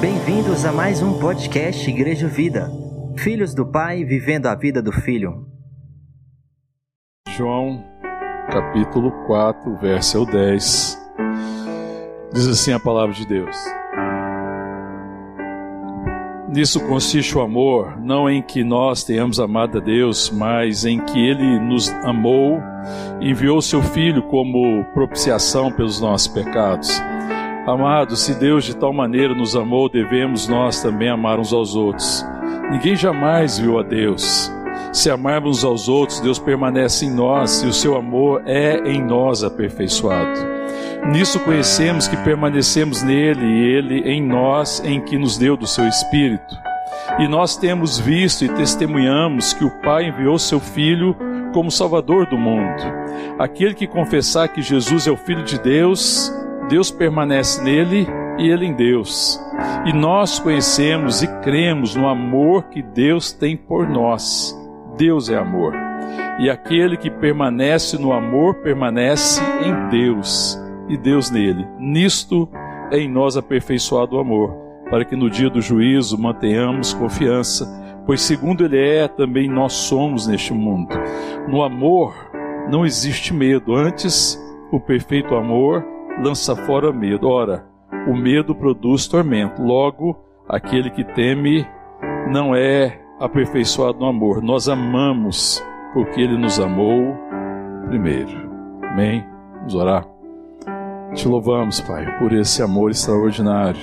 Bem-vindos a mais um podcast Igreja Vida. Filhos do Pai vivendo a vida do Filho. João, capítulo 4, verso 10. Diz assim a palavra de Deus. Nisso consiste o amor, não em que nós tenhamos amado a Deus, mas em que Ele nos amou e enviou seu Filho como propiciação pelos nossos pecados. Amados, se Deus de tal maneira nos amou, devemos nós também amar uns aos outros. Ninguém jamais viu a Deus. Se amarmos aos outros, Deus permanece em nós e o seu amor é em nós aperfeiçoado. Nisso conhecemos que permanecemos nele e ele em nós, em que nos deu do seu Espírito. E nós temos visto e testemunhamos que o Pai enviou seu Filho como Salvador do mundo. Aquele que confessar que Jesus é o Filho de Deus, Deus permanece nele e ele em Deus. E nós conhecemos e cremos no amor que Deus tem por nós. Deus é amor. E aquele que permanece no amor permanece em Deus e Deus nele. Nisto é em nós aperfeiçoado o amor, para que no dia do juízo mantenhamos confiança, pois segundo ele é, também nós somos neste mundo. No amor não existe medo, antes o perfeito amor lança fora medo. Ora, o medo produz tormento. Logo, aquele que teme não é aperfeiçoado no amor. Nós amamos porque ele nos amou primeiro. Amém? Vamos orar. Te louvamos, Pai, por esse amor extraordinário,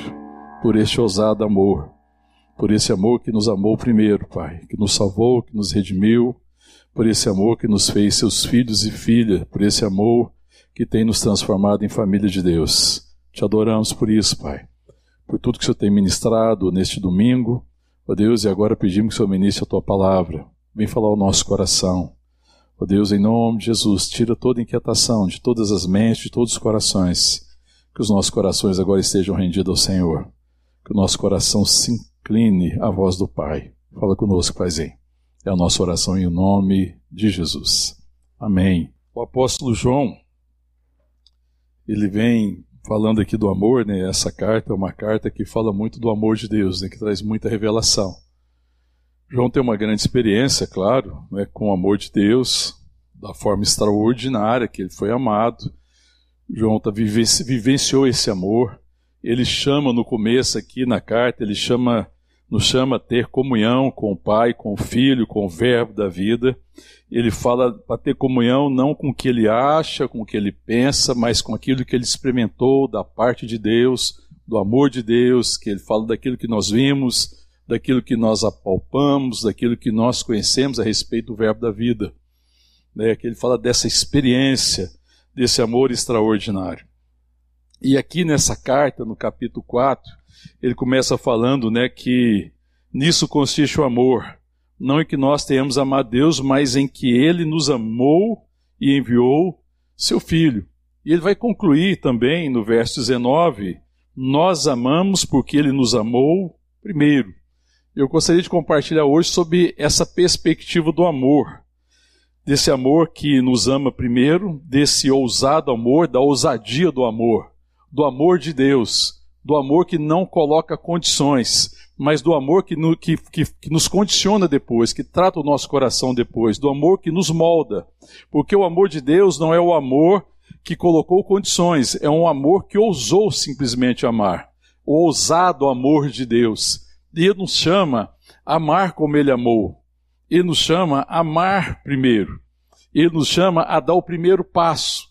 por este ousado amor, por esse amor que nos amou primeiro, Pai, que nos salvou, que nos redimiu, por esse amor que nos fez seus filhos e filhas, por esse amor que tem nos transformado em família de Deus. Te adoramos por isso, Pai, por tudo que o Senhor tem ministrado neste domingo. Ó Deus, e agora pedimos que o Senhor ministre a tua palavra. Vem falar ao nosso coração. Ó Deus, em nome de Jesus, tira toda inquietação de todas as mentes, de todos os corações. Que os nossos corações agora estejam rendidos ao Senhor. Que o nosso coração se incline à voz do Pai. Fala conosco, Paizinho. É a nossa oração em nome de Jesus. Amém. O apóstolo João, ele vem falando aqui do amor, né? Essa carta é uma carta que fala muito do amor de Deus, né? Que traz muita revelação. João tem uma grande experiência, claro, né? com o amor de Deus, da forma extraordinária que ele foi amado. João tá, vivenciou esse amor. Ele chama no começo aqui na carta, ele chama nos chama a ter comunhão com o Pai, com o Filho, com o Verbo da vida. Ele fala para ter comunhão não com o que ele acha, com o que ele pensa, mas com aquilo que ele experimentou da parte de Deus, do amor de Deus, que ele fala daquilo que nós vimos, daquilo que nós apalpamos, daquilo que nós conhecemos a respeito do Verbo da vida. Né? Que ele fala dessa experiência, desse amor extraordinário. E aqui nessa carta, no capítulo 4, ele começa falando né, que nisso consiste o amor, não em que nós tenhamos amado Deus, mas em que Ele nos amou e enviou seu Filho. E ele vai concluir também no verso 19: Nós amamos porque Ele nos amou primeiro. Eu gostaria de compartilhar hoje sobre essa perspectiva do amor, desse amor que nos ama primeiro, desse ousado amor, da ousadia do amor, do amor de Deus do amor que não coloca condições, mas do amor que, no, que, que, que, nos condiciona depois, que trata o nosso coração depois, do amor que nos molda. Porque o amor de Deus não é o amor que colocou condições, é um amor que ousou simplesmente amar. O ousado amor de Deus. E Ele nos chama a amar como Ele amou. Ele nos chama a amar primeiro. Ele nos chama a dar o primeiro passo.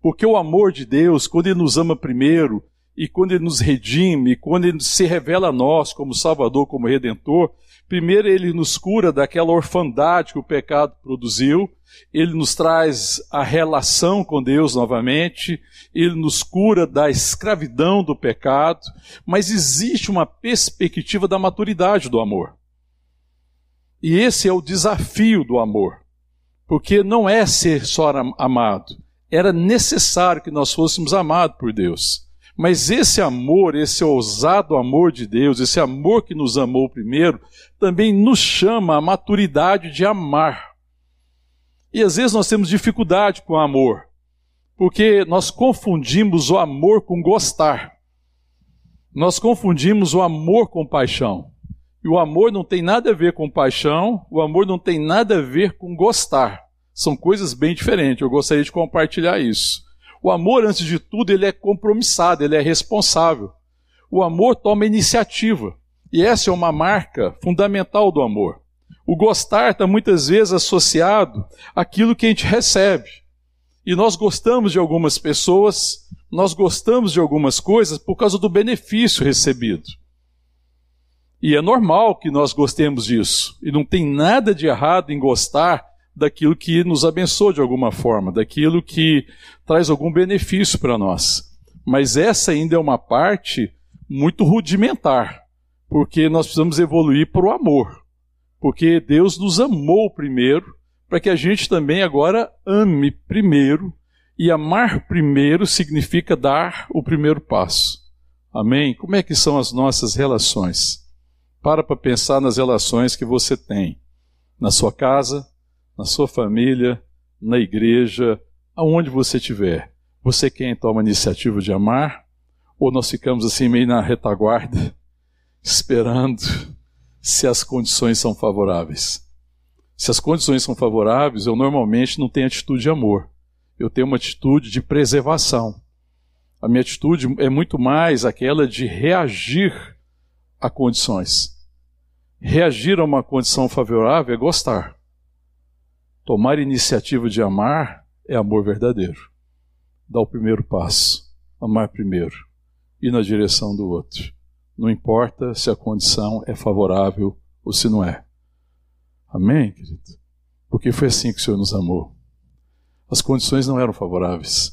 Porque o amor de Deus, quando Ele nos ama primeiro, e quando ele nos redime, quando ele se revela a nós como Salvador, como Redentor, primeiro ele nos cura daquela orfandade que o pecado produziu, ele nos traz a relação com Deus novamente, ele nos cura da escravidão do pecado, mas existe uma perspectiva da maturidade do amor. E esse é o desafio do amor, porque não é ser só amado, era necessário que nós fôssemos amados por Deus. Mas esse amor, esse ousado amor de Deus, esse amor que nos amou primeiro, também nos chama à maturidade de amar. E às vezes nós temos dificuldade com o amor, porque nós confundimos o amor com gostar. Nós confundimos o amor com paixão. E o amor não tem nada a ver com paixão, o amor não tem nada a ver com gostar. São coisas bem diferentes. Eu gostaria de compartilhar isso. O amor, antes de tudo, ele é compromissado, ele é responsável. O amor toma iniciativa. E essa é uma marca fundamental do amor. O gostar está muitas vezes associado àquilo que a gente recebe. E nós gostamos de algumas pessoas, nós gostamos de algumas coisas por causa do benefício recebido. E é normal que nós gostemos disso. E não tem nada de errado em gostar daquilo que nos abençoa de alguma forma, daquilo que traz algum benefício para nós. Mas essa ainda é uma parte muito rudimentar, porque nós precisamos evoluir para o amor. Porque Deus nos amou primeiro, para que a gente também agora ame primeiro, e amar primeiro significa dar o primeiro passo. Amém? Como é que são as nossas relações? Para para pensar nas relações que você tem na sua casa, na sua família, na igreja, aonde você estiver. Você quem toma a iniciativa de amar? Ou nós ficamos assim meio na retaguarda, esperando se as condições são favoráveis? Se as condições são favoráveis, eu normalmente não tenho atitude de amor. Eu tenho uma atitude de preservação. A minha atitude é muito mais aquela de reagir a condições. Reagir a uma condição favorável é gostar. Tomar iniciativa de amar é amor verdadeiro. Dar o primeiro passo, amar primeiro, ir na direção do outro. Não importa se a condição é favorável ou se não é. Amém, querido? Porque foi assim que o Senhor nos amou. As condições não eram favoráveis.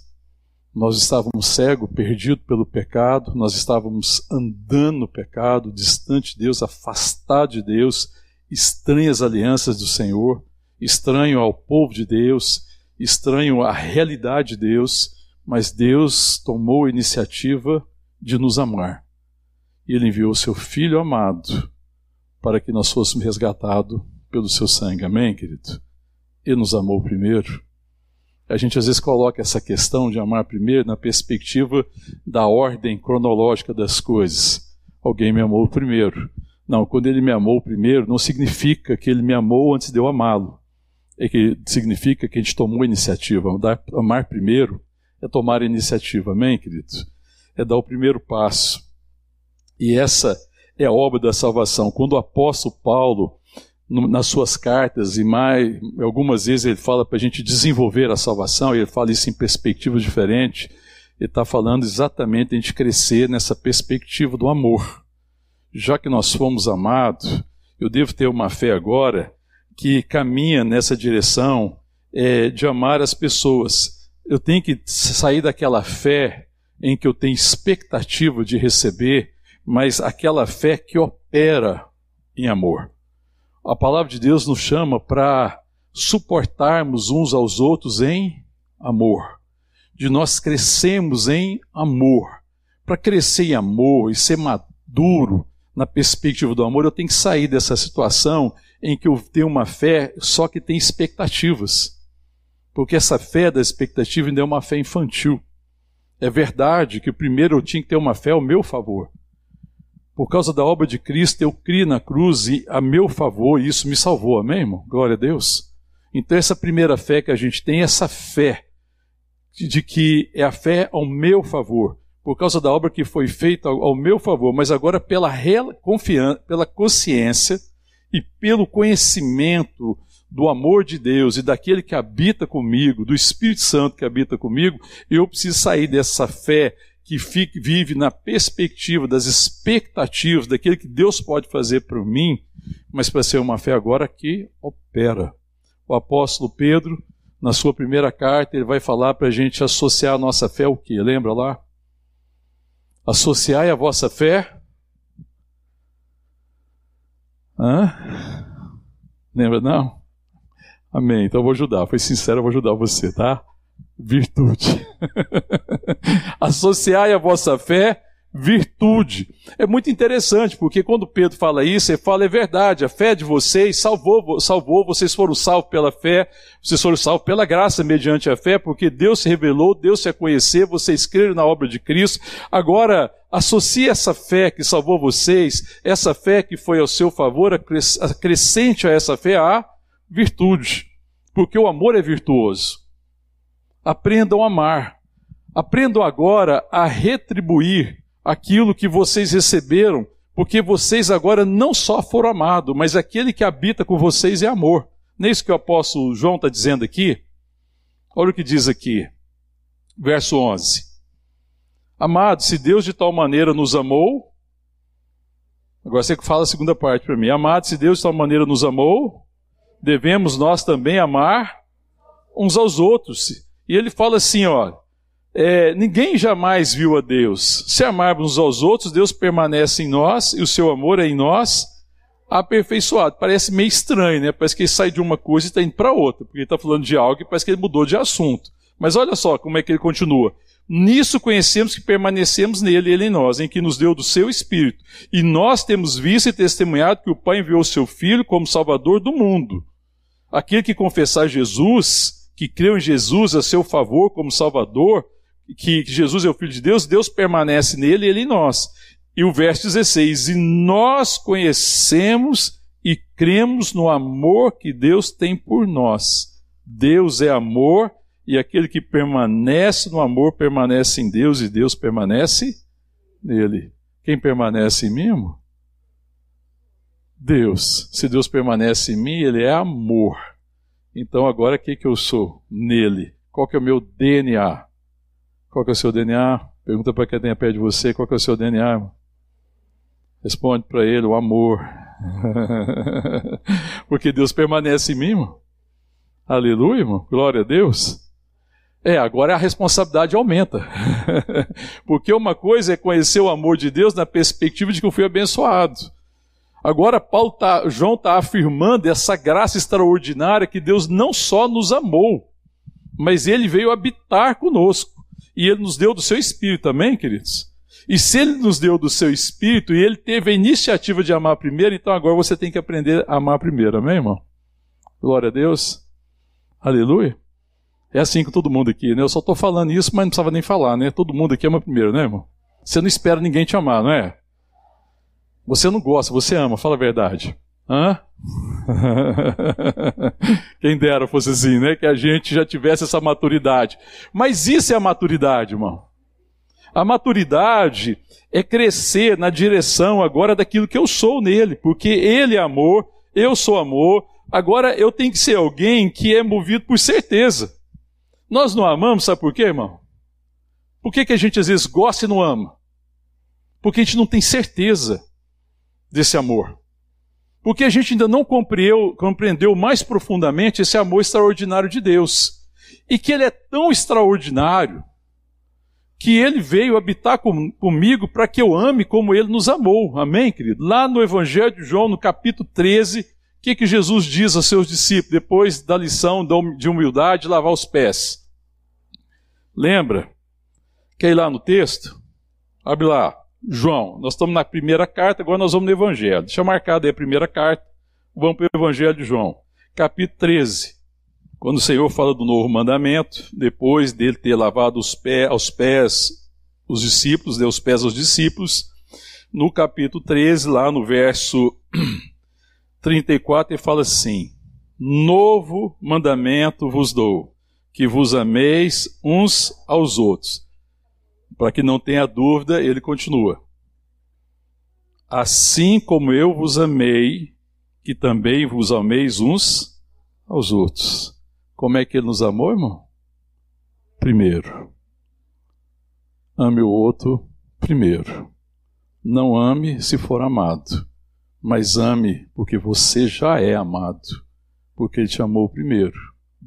Nós estávamos cegos, perdidos pelo pecado, nós estávamos andando no pecado, distante de Deus, afastado de Deus, estranhas alianças do Senhor, estranho ao povo de Deus, estranho à realidade de Deus, mas Deus tomou a iniciativa de nos amar. E Ele enviou o seu Filho amado para que nós fôssemos resgatados pelo seu sangue. Amém, querido? Ele nos amou primeiro a gente às vezes coloca essa questão de amar primeiro na perspectiva da ordem cronológica das coisas. Alguém me amou primeiro. Não, quando ele me amou primeiro, não significa que ele me amou antes de eu amá-lo. É que significa que a gente tomou a iniciativa. Amar primeiro é tomar a iniciativa, amém, queridos? É dar o primeiro passo. E essa é a obra da salvação. Quando o apóstolo Paulo nas suas cartas, e mais, algumas vezes ele fala para a gente desenvolver a salvação, e ele fala isso em perspectiva diferente. Ele está falando exatamente a gente crescer nessa perspectiva do amor. Já que nós fomos amados, eu devo ter uma fé agora que caminha nessa direção é, de amar as pessoas. Eu tenho que sair daquela fé em que eu tenho expectativa de receber, mas aquela fé que opera em amor. A palavra de Deus nos chama para suportarmos uns aos outros em amor, de nós crescemos em amor. Para crescer em amor e ser maduro na perspectiva do amor, eu tenho que sair dessa situação em que eu tenho uma fé só que tem expectativas. Porque essa fé da expectativa ainda é uma fé infantil. É verdade que primeiro eu tinha que ter uma fé ao meu favor. Por causa da obra de Cristo, eu criei na cruz e a meu favor, e isso me salvou, amém, irmão? Glória a Deus. Então, essa primeira fé que a gente tem, essa fé de que é a fé ao meu favor, por causa da obra que foi feita ao, meu favor, mas agora pela pela consciência e pelo conhecimento do amor de Deus e daquele que habita comigo, do Espírito Santo que habita comigo, eu preciso sair dessa fé que vive na perspectiva das expectativas daquilo que Deus pode fazer por mim, mas para ser uma fé agora que opera. O apóstolo Pedro, na sua primeira carta, ele vai falar para a gente associar a nossa fé ao que? Lembra lá? Associai a vossa fé. Hã? Lembra não? Amém. Então eu vou ajudar. Foi sincero, eu vou ajudar você, tá? virtude. Associai a vossa fé virtude. É muito interessante, porque quando Pedro fala isso, ele fala, é verdade, a fé de vocês salvou, salvou, vocês foram salvos pela fé, vocês foram salvos pela graça mediante a fé, porque Deus se revelou, Deus se a conhecer, vocês creram na obra de Cristo. Agora, associe essa fé que salvou vocês, essa fé que foi ao seu favor, acrescente a essa fé a virtude, porque o amor é virtuoso. Aprendam a amar. Aprendam agora a retribuir aquilo que vocês receberam, porque vocês agora não só foram amados, mas aquele que habita com vocês é amor. Não é isso que o apóstolo João está dizendo aqui? Olha o que diz aqui, verso 11. Amados, se Deus de tal maneira nos amou, agora você fala a segunda parte para mim. Amados, se Deus de tal maneira nos amou, devemos nós também amar uns aos outros. E ele fala assim, ó, é, ninguém jamais viu a Deus. Se amarmos uns aos outros, Deus permanece em nós e o seu amor é em nós aperfeiçoado. Parece meio estranho, né? Parece que ele sai de uma coisa e está indo para outra, porque ele está falando de algo e parece que ele mudou de assunto. Mas olha só como é que ele continua. Nisso conhecemos que permanecemos nele ele em nós, em que nos deu do seu Espírito. E nós temos visto e testemunhado que o Pai enviou o seu Filho como Salvador do mundo. Aquele que confessar Jesus, que creu em Jesus a seu favor como Salvador, que Jesus é o Filho de Deus, Deus permanece nele ele em nós. E o verso 16: E nós conhecemos e cremos no amor que Deus tem por nós. Deus é amor e aquele que permanece no amor permanece em Deus e Deus permanece nele. Quem permanece em mim? Deus. Se Deus permanece em mim, ele é amor. Então agora o que, eu sou? Nele. Qual que é o meu DNA? Qual que é o seu DNA? Pergunta para quem tem pé de você, qual que é o seu DNA? Responde para ele, o amor. Porque Deus permanece em mim, irmão. Aleluia, irmão. Glória a Deus. É, agora a responsabilidade aumenta. Porque uma coisa é conhecer o amor de Deus na perspectiva de que eu fui abençoado. Agora Paulo tá, João está afirmando essa graça extraordinária que Deus não só nos amou, mas ele veio habitar conosco e ele nos deu do seu espírito, amém, queridos? E se ele nos deu do seu espírito e ele teve a iniciativa de amar primeiro, então agora você tem que aprender a amar primeiro, amém, irmão? Glória a Deus. Aleluia. É assim com todo mundo aqui, né? Eu só estou falando isso, mas não precisava nem falar, né? Todo mundo aqui ama primeiro, né, irmão? Você não espera ninguém te amar, não é? Você não gosta, você ama, fala a verdade. Hã? Quem dera fosse assim, né? Que a gente já tivesse essa maturidade. Mas isso é a maturidade, irmão. A maturidade é crescer na direção agora daquilo que eu sou nele, porque ele é amor, eu sou amor. Agora eu tenho que ser alguém que é movido por certeza. Nós não amamos, sabe por quê, irmão? Por que, que a gente às vezes gosta e não ama? Porque a gente não tem certeza desse amor. Porque a gente ainda não compreendeu, compreendeu mais profundamente esse amor extraordinário de Deus. E que ele é tão extraordinário que ele veio habitar com, comigo para que eu ame como ele nos amou. Amém, querido? Lá no Evangelho de João, no capítulo 13, o que, que Jesus diz aos seus discípulos depois da lição de humildade, lavar os pés? Lembra? Quer ir lá no texto? Abre lá. João. Nós estamos na primeira carta, agora nós vamos no Evangelho. Deixa marcado aí a primeira carta. Vamos para o Evangelho de João, capítulo 13. Quando o Senhor fala do novo mandamento, depois dele ter lavado os pés, aos pés os discípulos, deu os pés aos discípulos, no capítulo 13, lá no verso 34, ele fala assim: Novo mandamento vos dou, que vos ameis uns aos outros para que não tenha dúvida, ele continua. Assim como eu vos amei, que também vos ameis uns aos outros. Como é que ele nos amou, irmão? Primeiro. Ame o outro primeiro. Não ame se for amado, mas ame porque você já é amado, porque ele te amou primeiro,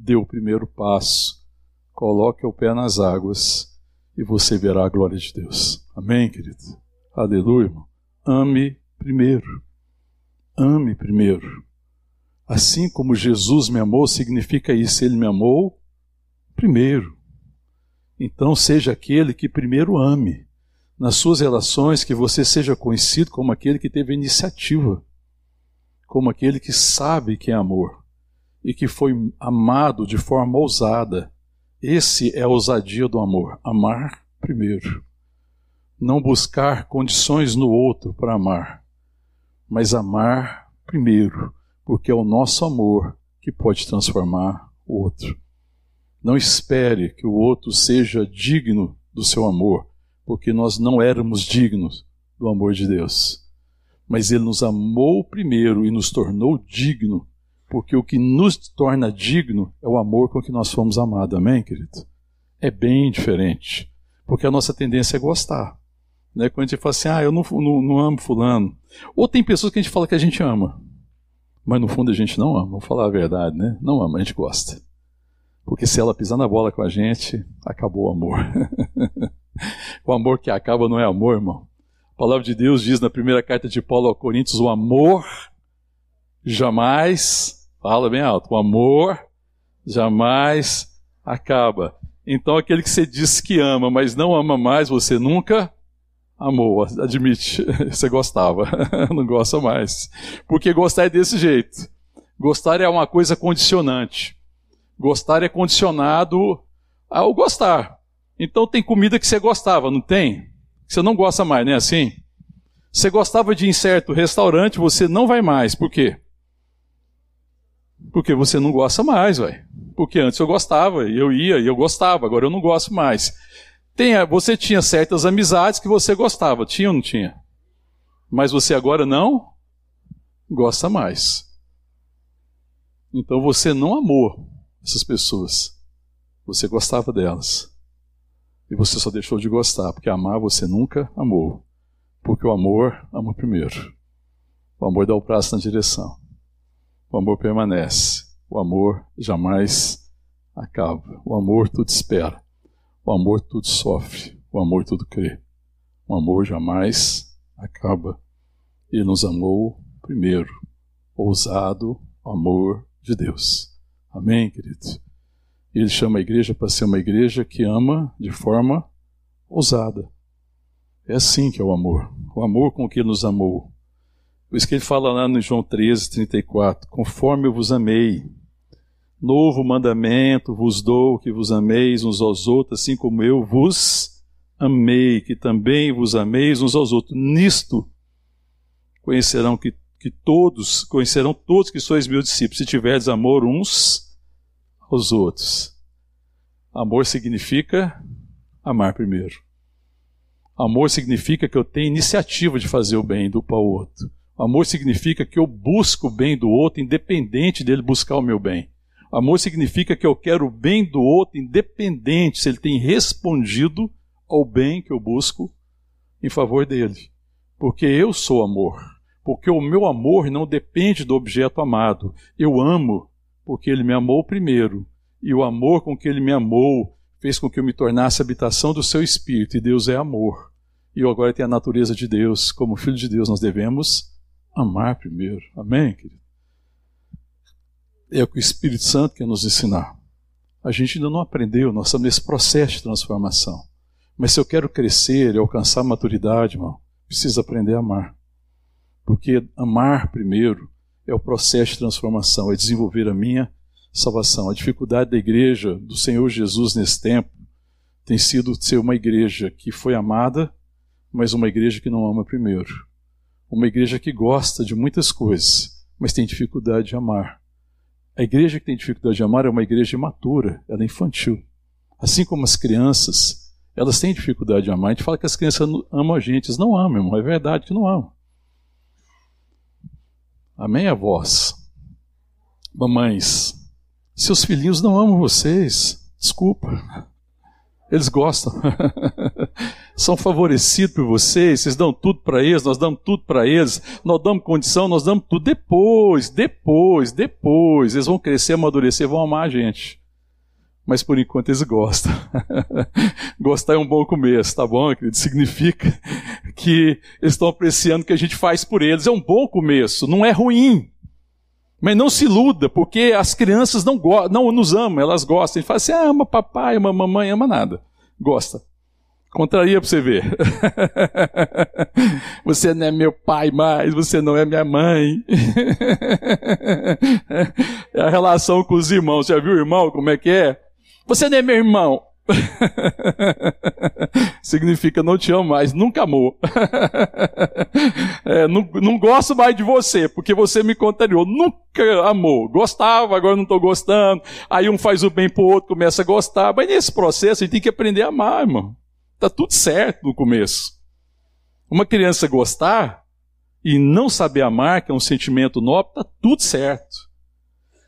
deu o primeiro passo, coloque o pé nas águas e você verá a glória de Deus. Amém, querido? Aleluia, irmão. Ame primeiro. Ame primeiro. Assim como Jesus me amou, significa isso. Ele me amou primeiro. Então seja aquele que primeiro ame. nas suas relações, que você seja conhecido como aquele que teve iniciativa, como aquele que sabe que é amor e que foi amado de forma ousada. Esse é a ousadia do amor, amar primeiro. Não buscar condições no outro para amar, mas amar primeiro, porque é o nosso amor que pode transformar o outro. Não espere que o outro seja digno do seu amor, porque nós não éramos dignos do amor de Deus. Mas Ele nos amou primeiro e nos tornou digno, porque o que nos torna digno é o amor com que nós fomos amados. Amém, querido? É bem diferente, porque a nossa tendência é gostar. Né? Quando a gente fala assim, ah, eu não, não, não amo Fulano. Ou tem pessoas que a gente fala que a gente ama, mas no fundo a gente não ama, vamos falar a verdade, né? Não ama, a gente gosta. Porque se ela pisar na bola com a gente, acabou o amor. o amor que acaba não é amor, irmão. A palavra de Deus diz na primeira carta de Paulo aos Coríntios: o amor jamais, fala bem alto, o amor jamais acaba. Então aquele que você diz que ama, mas não ama mais, você nunca amou, admite, você gostava, não gosta mais. Porque gostar é desse jeito. Gostar é uma coisa condicionante. Gostar é condicionado ao gostar. Então tem comida que você gostava, não tem? Você não gosta mais, não é assim? Você gostava de ir em certo restaurante, você não vai mais. Por quê? Porque você não gosta mais, vai. Porque antes eu gostava, eu ia, e eu gostava, agora eu não gosto mais. Tem, você tinha certas amizades que você gostava, tinha ou não tinha? Mas você agora não gosta mais. Então você não amou essas pessoas. Você gostava delas. E você só deixou de gostar, porque amar você nunca amou. Porque o amor ama primeiro. O amor dá o braço na direção. O amor permanece. O amor jamais acaba. O amor tudo espera. O amor tudo sofre. O amor tudo crê. O amor jamais acaba. Ele nos amou primeiro. Ousado amor de Deus. Amém, querido? Ele chama a igreja para ser uma igreja que ama de forma ousada. É assim que é o amor. O amor com que ele nos amou. Por isso que ele fala lá no João 13, 34: Conforme eu vos amei, novo mandamento vos dou, que vos ameis uns aos outros, assim como eu vos amei, que também vos ameis uns aos outros. Nisto conhecerão que, que todos, conhecerão todos que sois meus discípulos, se tiverdes amor uns aos outros. Amor significa amar primeiro. Amor significa que eu tenho iniciativa de fazer o bem do para o outro. Amor significa que eu busco o bem do outro, independente dele buscar o meu bem. Amor significa que eu quero o bem do outro, independente se ele tem respondido ao bem que eu busco em favor dele. Porque eu sou amor. Porque o meu amor não depende do objeto amado. Eu amo porque ele me amou primeiro, e o amor com que ele me amou fez com que eu me tornasse habitação do seu espírito, e Deus é amor. E eu agora tenho a natureza de Deus, como filho de Deus, nós devemos amar primeiro. Amém, querido? É o que o Espírito Santo quer nos ensinar. A gente ainda não aprendeu, nós estamos nesse processo de transformação. Mas se eu quero crescer e alcançar maturidade, irmão, preciso aprender a amar. Porque amar primeiro é o processo de transformação, é desenvolver a minha salvação. A dificuldade da igreja do Senhor Jesus nesse tempo tem sido ser uma igreja que foi amada, mas uma igreja que não ama primeiro. Uma igreja que gosta de muitas coisas, mas tem dificuldade de amar. A igreja que tem dificuldade de amar é uma igreja imatura, ela é infantil. Assim como as crianças, elas têm dificuldade de amar. A gente fala que as crianças amam a gente, eles não amam, irmão. É verdade que não amam. Amém, avós? Mamães, seus filhinhos não amam vocês. Desculpa. Eles gostam. São favorecidos por vocês, vocês dão tudo para eles, nós damos tudo para eles, nós damos condição, nós damos tudo. Depois, depois, depois, eles vão crescer, amadurecer, vão amar a gente. Mas por enquanto eles gostam. Gostar é um bom começo, tá bom, querido? Significa que eles estão apreciando o que a gente faz por eles. É um bom começo, não é ruim. Mas não se iluda, porque as crianças não, não nos amam, elas gostam. A gente fala assim, ah, ama papai, ama mamãe, ama nada. Gosta. Contraria para você ver. você não é meu pai mais, você não é minha mãe. é a relação com os irmãos. Já viu o irmão como é que é? Você não é meu irmão. Significa não te amo mais, nunca amou. é, não, não gosto mais de você, porque você me contrariou. Nunca amou. Gostava, agora não estou gostando. Aí um faz o bem pro outro, começa a gostar. Mas nesse processo a gente tem que aprender a amar, irmão. Tá tudo certo no começo. Uma criança gostar e não saber amar, que é um sentimento nobre, tá tudo certo.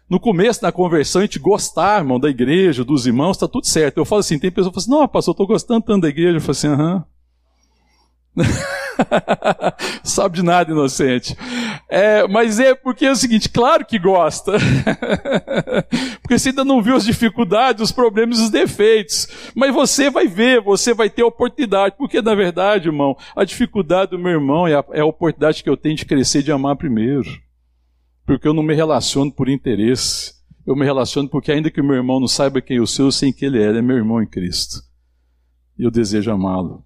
No começo da conversão, a gente gostar, irmão, da igreja, dos irmãos, está tudo certo. Eu falo assim, tem pessoas que falam assim, não, pastor, eu estou gostando tanto da igreja. Eu falo assim, aham. Sabe de nada, inocente. É, mas é porque é o seguinte, claro que gosta. porque você ainda não viu as dificuldades, os problemas, os defeitos. Mas você vai ver, você vai ter oportunidade. Porque, na verdade, irmão, a dificuldade do meu irmão é a, é a oportunidade que eu tenho de crescer, de amar primeiro porque eu não me relaciono por interesse. Eu me relaciono porque, ainda que o meu irmão não saiba quem eu sou, eu sei quem ele é, ele é meu irmão em Cristo. E eu desejo amá-lo.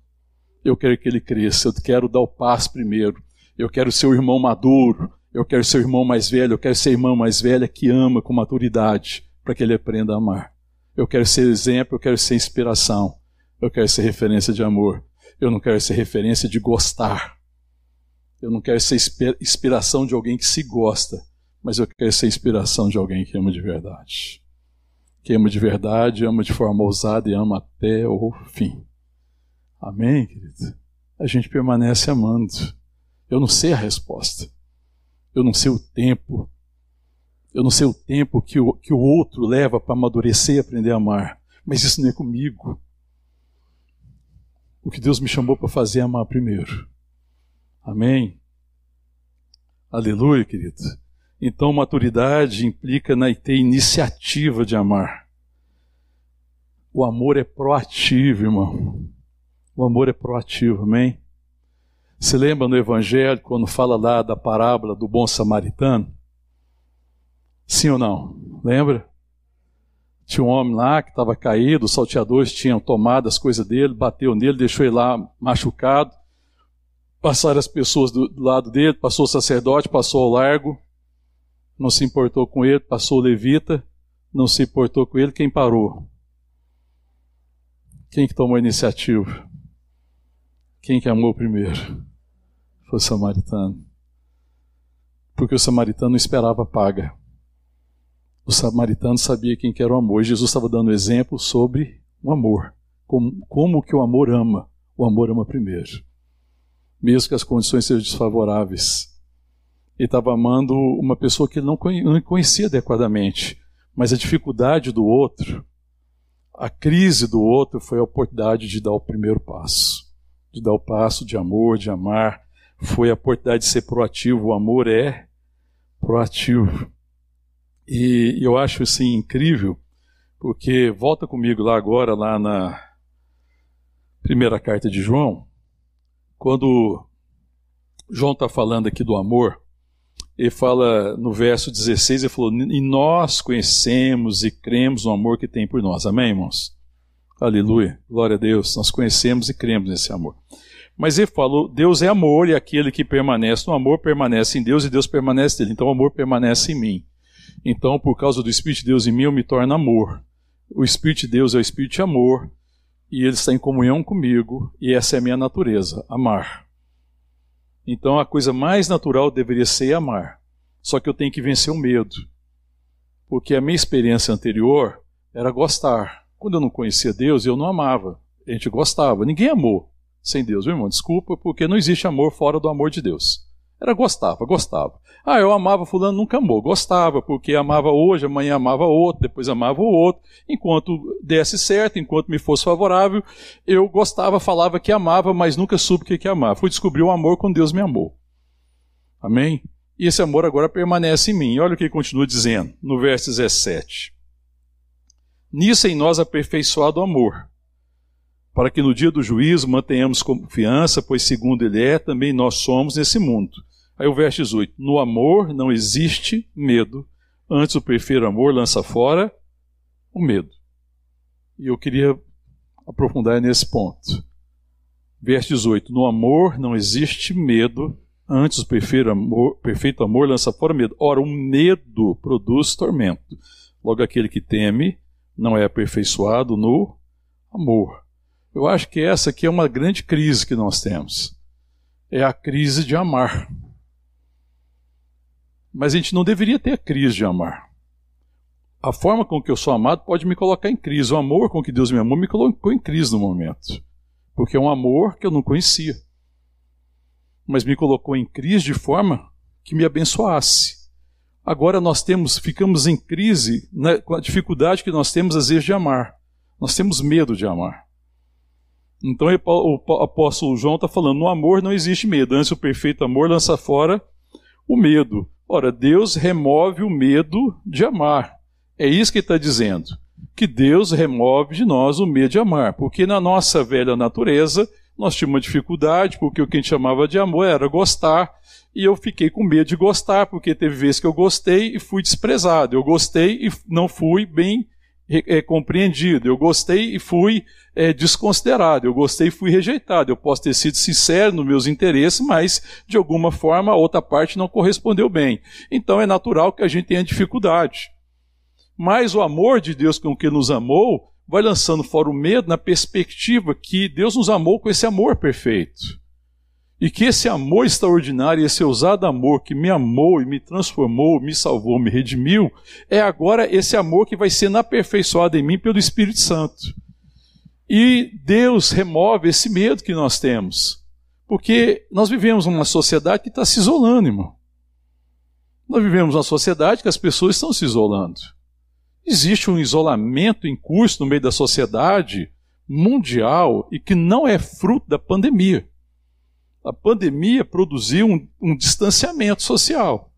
Eu quero que ele cresça, eu quero dar o passo primeiro. Eu quero ser o irmão maduro, eu quero ser o irmão mais velho, eu quero ser a irmã mais velha que ama com maturidade, para que ele aprenda a amar. Eu quero ser exemplo, eu quero ser inspiração, eu quero ser referência de amor. Eu não quero ser referência de gostar. Eu não quero ser inspiração de alguém que se gosta mas eu quero ser inspiração de alguém que ama de verdade. Que ama de verdade, ama de forma ousada e ama até o fim. Amém, querido? A gente permanece amando. Eu não sei a resposta. Eu não sei o tempo. Eu não sei o tempo que o, que o outro leva para amadurecer e aprender a amar. Mas isso não é comigo. O que Deus me chamou para fazer é amar primeiro. Amém? Aleluia, querido. Então, maturidade implica na ter iniciativa de amar. O amor é proativo, irmão. O amor é proativo, amém? Se lembra no Evangelho, quando fala lá da parábola do bom samaritano? Sim ou não? Lembra? Tinha um homem lá que estava caído, os salteadores tinham tomado as coisas dele, bateu nele, deixou ele lá machucado. Passaram as pessoas do, do lado dele, passou o sacerdote, passou ao largo não se importou com ele, passou o levita, não se importou com ele, quem parou? Quem que tomou a iniciativa? Quem que amou primeiro? Foi o samaritano. Porque o samaritano esperava paga. O samaritano sabia quem que era o amor. Jesus estava dando exemplo sobre o amor. Como, como que o amor ama. O amor ama primeiro. Mesmo que as condições sejam desfavoráveis. Ele estava amando uma pessoa que ele não conhecia adequadamente. Mas a dificuldade do outro, a crise do outro, foi a oportunidade de dar o primeiro passo. De dar o passo de amor, de amar. Foi a oportunidade de ser proativo. O amor é proativo. E eu acho assim incrível, porque volta comigo lá agora, lá na primeira carta de João, quando João está falando aqui do amor, ele fala no verso 16, ele falou: E nós conhecemos e cremos no amor que tem por nós. Amém, irmãos? Aleluia. Glória a Deus. Nós conhecemos e cremos nesse amor. Mas ele falou: Deus é amor e aquele que permanece no amor permanece em Deus e Deus permanece nele. Então o amor permanece em mim. Então, por causa do Espírito de Deus em mim, eu me torno amor. O Espírito de Deus é o Espírito de amor e ele está em comunhão comigo e essa é a minha natureza, amar. Então a coisa mais natural deveria ser amar. Só que eu tenho que vencer o medo. Porque a minha experiência anterior era gostar. Quando eu não conhecia Deus, eu não amava. A gente gostava. Ninguém amou sem Deus, meu irmão. Desculpa, porque não existe amor fora do amor de Deus. Era gostava, gostava. Ah, eu amava fulano, nunca amou. Gostava, porque amava hoje, amanhã amava outro, depois amava o outro. Enquanto desse certo, enquanto me fosse favorável, eu gostava, falava que amava, mas nunca soube o que que amava. Fui descobrir o amor quando Deus me amou. Amém? E esse amor agora permanece em mim. Olha o que ele continua dizendo, no verso 17. Nisso em nós aperfeiçoado o amor, para que no dia do juízo mantenhamos confiança, pois segundo ele é, também nós somos nesse mundo. Aí o verso 18: No amor não existe medo, antes o perfeito amor lança fora o medo. E eu queria aprofundar nesse ponto. Verso 18: No amor não existe medo, antes o perfeito amor, perfeito amor lança fora medo. Ora, o medo produz tormento. Logo, aquele que teme não é aperfeiçoado no amor. Eu acho que essa aqui é uma grande crise que nós temos. É a crise de amar. Mas a gente não deveria ter a crise de amar. A forma com que eu sou amado pode me colocar em crise. O amor com que Deus me amou me colocou em crise no momento. Porque é um amor que eu não conhecia. Mas me colocou em crise de forma que me abençoasse. Agora nós temos, ficamos em crise né, com a dificuldade que nós temos às vezes de amar. Nós temos medo de amar. Então o apóstolo João está falando: no amor não existe medo, antes o perfeito amor lança fora o medo. Ora, Deus remove o medo de amar. É isso que está dizendo. Que Deus remove de nós o medo de amar. Porque na nossa velha natureza, nós tínhamos uma dificuldade, porque o que a gente chamava de amor era gostar. E eu fiquei com medo de gostar, porque teve vezes que eu gostei e fui desprezado. Eu gostei e não fui bem é, compreendido. Eu gostei e fui é, desconsiderado. Eu gostei e fui rejeitado. Eu posso ter sido sincero nos meus interesses, mas de alguma forma a outra parte não correspondeu bem. Então é natural que a gente tenha dificuldade. Mas o amor de Deus com que nos amou vai lançando fora o medo na perspectiva que Deus nos amou com esse amor perfeito. E que esse amor extraordinário, esse ousado amor que me amou e me transformou, me salvou, me redimiu, é agora esse amor que vai sendo aperfeiçoado em mim pelo Espírito Santo. E Deus remove esse medo que nós temos. Porque nós vivemos numa sociedade que está se isolando, irmão. Nós vivemos numa sociedade que as pessoas estão se isolando. Existe um isolamento em curso no meio da sociedade mundial e que não é fruto da pandemia a pandemia produziu um, um distanciamento social.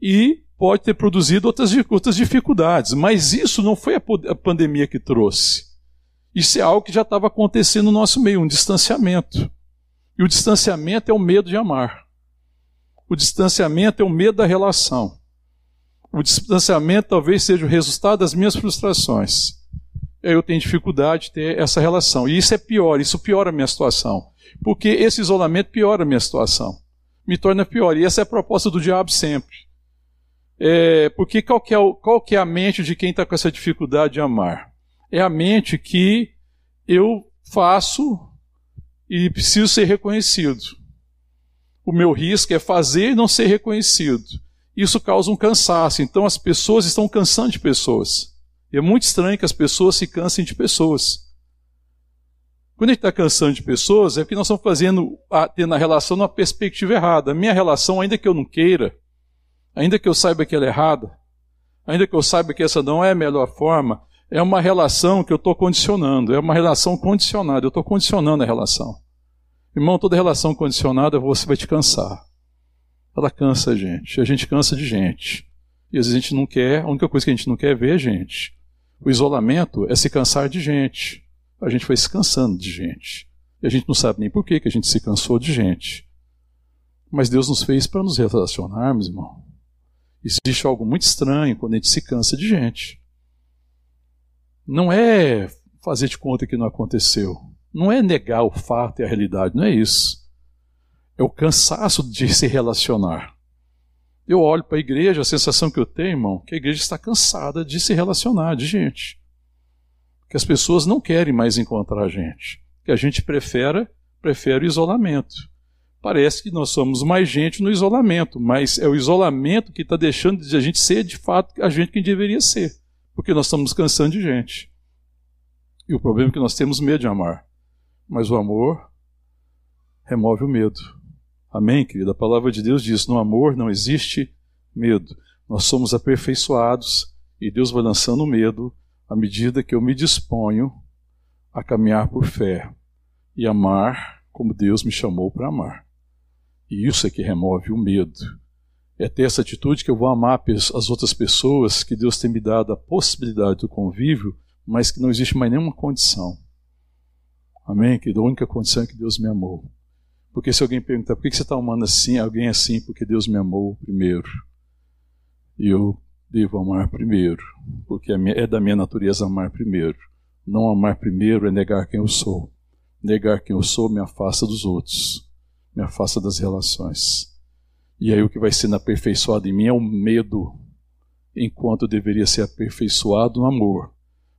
E pode ter produzido outras, outras dificuldades, mas isso não foi a, a pandemia que trouxe. Isso é algo que já estava acontecendo no nosso meio, um distanciamento. E o distanciamento é o medo de amar. O distanciamento é o medo da relação. O distanciamento talvez seja o resultado das minhas frustrações. Eu tenho dificuldade de ter essa relação. E isso é pior, isso piora a minha situação. Porque esse isolamento piora a minha situação. Me torna pior. E essa é a proposta do diabo sempre. É, porque qual que, é o, qual que é a mente de quem está com essa dificuldade de amar? É a mente que eu faço e preciso ser reconhecido. O meu risco é fazer e não ser reconhecido. Isso causa um cansaço. Então as pessoas estão cansando de pessoas. E é muito estranho que as pessoas se cansem de pessoas. Quando a gente está cansando de pessoas, é porque nós estamos fazendo, tendo a relação numa perspectiva errada. A minha relação, ainda que eu não queira, ainda que eu saiba que ela é errada, ainda que eu saiba que essa não é a melhor forma, é uma relação que eu estou condicionando, é uma relação condicionada, eu estou condicionando a relação. Irmão, toda relação condicionada você vai te cansar. Ela cansa a gente, a gente cansa de gente. E às vezes a gente não quer, a única coisa que a gente não quer é ver gente. O isolamento é se cansar de gente a gente foi se cansando de gente. E a gente não sabe nem por que a gente se cansou de gente. Mas Deus nos fez para nos relacionarmos, irmão. Existe algo muito estranho quando a gente se cansa de gente. Não é fazer de conta que não aconteceu. Não é negar o fato e a realidade, não é isso. É o cansaço de se relacionar. Eu olho para a igreja, a sensação que eu tenho, irmão, que a igreja está cansada de se relacionar, de gente que as pessoas não querem mais encontrar a gente, que a gente prefere, prefere o isolamento. Parece que nós somos mais gente no isolamento, mas é o isolamento que está deixando de a gente ser de fato a gente que deveria ser, porque nós estamos cansando de gente. E o problema é que nós temos medo de amar, mas o amor remove o medo. Amém, querida? A palavra de Deus diz: no amor não existe medo. Nós somos aperfeiçoados e Deus vai lançando medo à medida que eu me disponho a caminhar por fé e amar como Deus me chamou para amar. E isso é que remove o medo. É ter essa atitude que eu vou amar as outras pessoas, que Deus tem me dado a possibilidade do convívio, mas que não existe mais nenhuma condição. Amém? Que a única condição é que Deus me amou. Porque se alguém perguntar por que você está amando assim, alguém assim, porque Deus me amou primeiro. E eu devo amar primeiro, porque é da minha natureza amar primeiro. Não amar primeiro é negar quem eu sou. Negar quem eu sou me afasta dos outros, me afasta das relações. E aí o que vai sendo aperfeiçoado em mim é o medo, enquanto deveria ser aperfeiçoado no amor.